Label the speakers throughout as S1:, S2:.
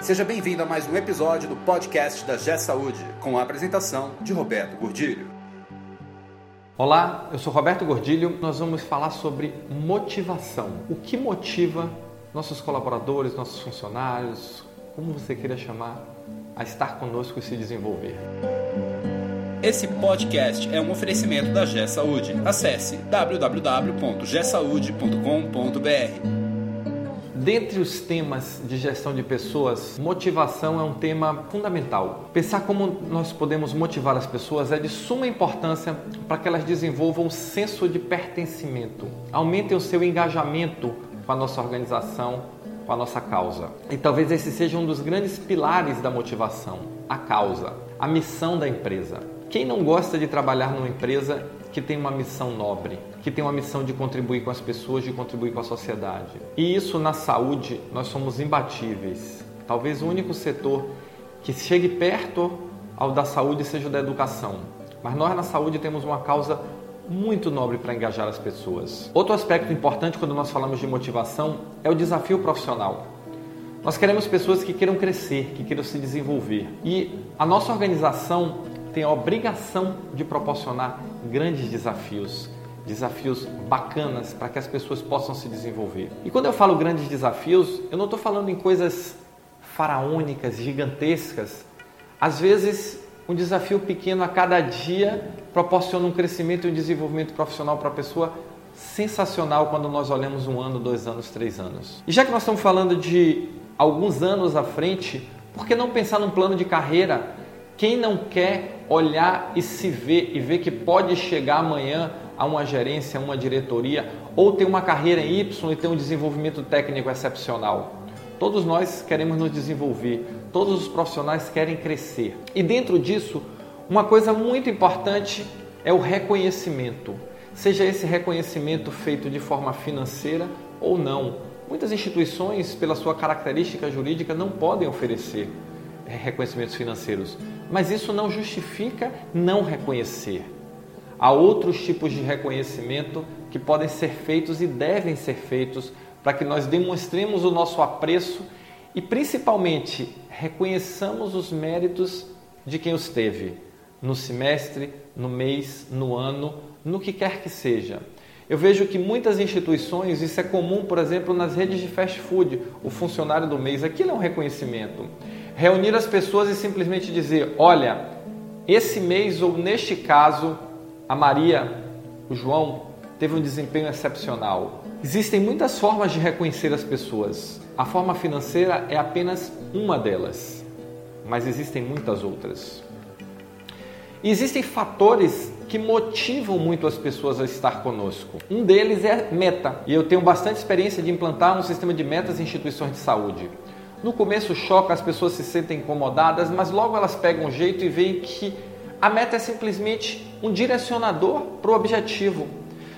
S1: Seja bem-vindo a mais um episódio do podcast da G Saúde, com a apresentação de Roberto Gordilho.
S2: Olá, eu sou Roberto Gordilho. Nós vamos falar sobre motivação. O que motiva nossos colaboradores, nossos funcionários, como você queira chamar, a estar conosco e se desenvolver.
S1: Esse podcast é um oferecimento da G Saúde. Acesse www.gsaude.com.br.
S2: Dentre os temas de gestão de pessoas, motivação é um tema fundamental. Pensar como nós podemos motivar as pessoas é de suma importância para que elas desenvolvam o senso de pertencimento, aumentem o seu engajamento com a nossa organização, com a nossa causa. E talvez esse seja um dos grandes pilares da motivação, a causa, a missão da empresa. Quem não gosta de trabalhar numa empresa que tem uma missão nobre, que tem uma missão de contribuir com as pessoas, de contribuir com a sociedade. E isso na saúde nós somos imbatíveis. Talvez o único setor que chegue perto ao da saúde seja o da educação. Mas nós na saúde temos uma causa muito nobre para engajar as pessoas. Outro aspecto importante quando nós falamos de motivação é o desafio profissional. Nós queremos pessoas que queiram crescer, que queiram se desenvolver. E a nossa organização tem a obrigação de proporcionar grandes desafios, desafios bacanas para que as pessoas possam se desenvolver. E quando eu falo grandes desafios, eu não estou falando em coisas faraônicas, gigantescas. Às vezes, um desafio pequeno a cada dia proporciona um crescimento e um desenvolvimento profissional para a pessoa sensacional quando nós olhamos um ano, dois anos, três anos. E já que nós estamos falando de alguns anos à frente, por que não pensar num plano de carreira? Quem não quer olhar e se ver e ver que pode chegar amanhã a uma gerência, a uma diretoria ou ter uma carreira em Y e ter um desenvolvimento técnico excepcional? Todos nós queremos nos desenvolver, todos os profissionais querem crescer. E dentro disso, uma coisa muito importante é o reconhecimento. Seja esse reconhecimento feito de forma financeira ou não. Muitas instituições, pela sua característica jurídica, não podem oferecer reconhecimentos financeiros, mas isso não justifica não reconhecer. Há outros tipos de reconhecimento que podem ser feitos e devem ser feitos para que nós demonstremos o nosso apreço e principalmente reconheçamos os méritos de quem os teve no semestre, no mês, no ano, no que quer que seja. Eu vejo que muitas instituições, isso é comum, por exemplo, nas redes de fast food, o funcionário do mês, aquilo é um reconhecimento reunir as pessoas e simplesmente dizer: olha, esse mês ou neste caso, a Maria, o João, teve um desempenho excepcional. Existem muitas formas de reconhecer as pessoas. A forma financeira é apenas uma delas, mas existem muitas outras. E existem fatores que motivam muito as pessoas a estar conosco. Um deles é meta, e eu tenho bastante experiência de implantar um sistema de metas em instituições de saúde. No começo choca, as pessoas se sentem incomodadas, mas logo elas pegam um jeito e veem que a meta é simplesmente um direcionador para o objetivo.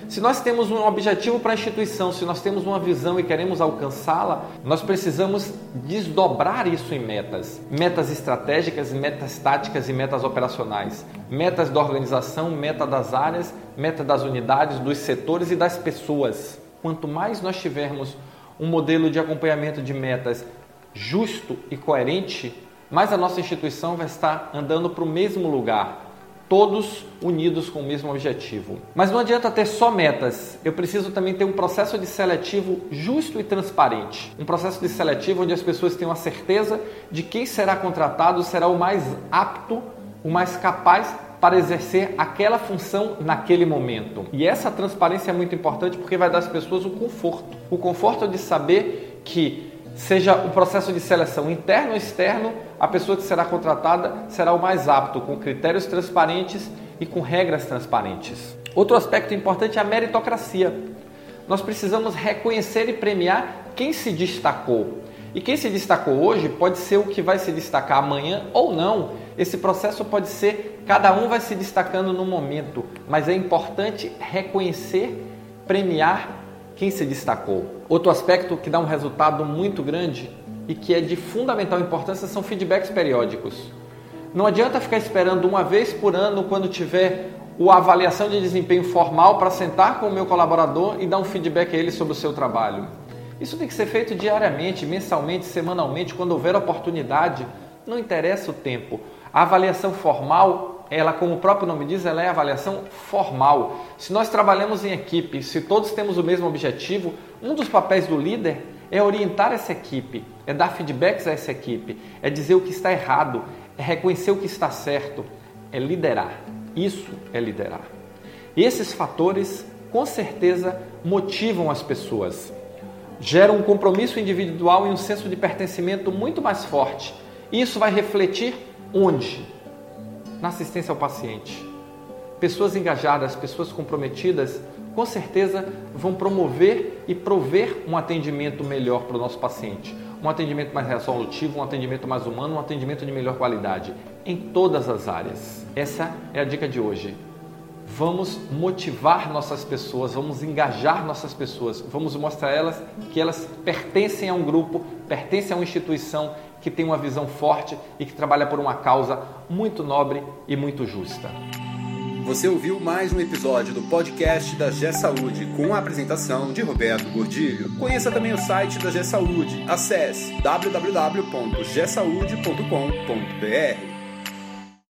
S2: Se nós temos um objetivo para a instituição, se nós temos uma visão e queremos alcançá-la, nós precisamos desdobrar isso em metas. Metas estratégicas, metas táticas e metas operacionais. Metas da organização, meta das áreas, meta das unidades, dos setores e das pessoas. Quanto mais nós tivermos um modelo de acompanhamento de metas justo e coerente, mais a nossa instituição vai estar andando para o mesmo lugar, todos unidos com o mesmo objetivo. Mas não adianta ter só metas, eu preciso também ter um processo de seletivo justo e transparente. Um processo de seletivo onde as pessoas tenham a certeza de quem será contratado será o mais apto, o mais capaz para exercer aquela função naquele momento. E essa transparência é muito importante porque vai dar às pessoas o conforto. O conforto de saber que seja o processo de seleção interno ou externo, a pessoa que será contratada será o mais apto, com critérios transparentes e com regras transparentes. Outro aspecto importante é a meritocracia. Nós precisamos reconhecer e premiar quem se destacou. E quem se destacou hoje pode ser o que vai se destacar amanhã ou não. Esse processo pode ser, cada um vai se destacando no momento, mas é importante reconhecer, premiar quem se destacou. Outro aspecto que dá um resultado muito grande e que é de fundamental importância são feedbacks periódicos. Não adianta ficar esperando uma vez por ano quando tiver a avaliação de desempenho formal para sentar com o meu colaborador e dar um feedback a ele sobre o seu trabalho. Isso tem que ser feito diariamente, mensalmente, semanalmente, quando houver oportunidade. Não interessa o tempo. A avaliação formal, ela, como o próprio nome diz, ela é avaliação formal. Se nós trabalhamos em equipe, se todos temos o mesmo objetivo, um dos papéis do líder é orientar essa equipe, é dar feedbacks a essa equipe, é dizer o que está errado, é reconhecer o que está certo, é liderar. Isso é liderar. E esses fatores, com certeza, motivam as pessoas gera um compromisso individual e um senso de pertencimento muito mais forte. Isso vai refletir onde? Na assistência ao paciente. Pessoas engajadas, pessoas comprometidas, com certeza vão promover e prover um atendimento melhor para o nosso paciente. Um atendimento mais resolutivo, um atendimento mais humano, um atendimento de melhor qualidade em todas as áreas. Essa é a dica de hoje. Vamos motivar nossas pessoas, vamos engajar nossas pessoas, vamos mostrar a elas que elas pertencem a um grupo, pertencem a uma instituição que tem uma visão forte e que trabalha por uma causa muito nobre e muito justa.
S1: Você ouviu mais um episódio do podcast da G Saúde com a apresentação de Roberto Gordilho. Conheça também o site da G Saúde. Acesse www.gsaude.com.br.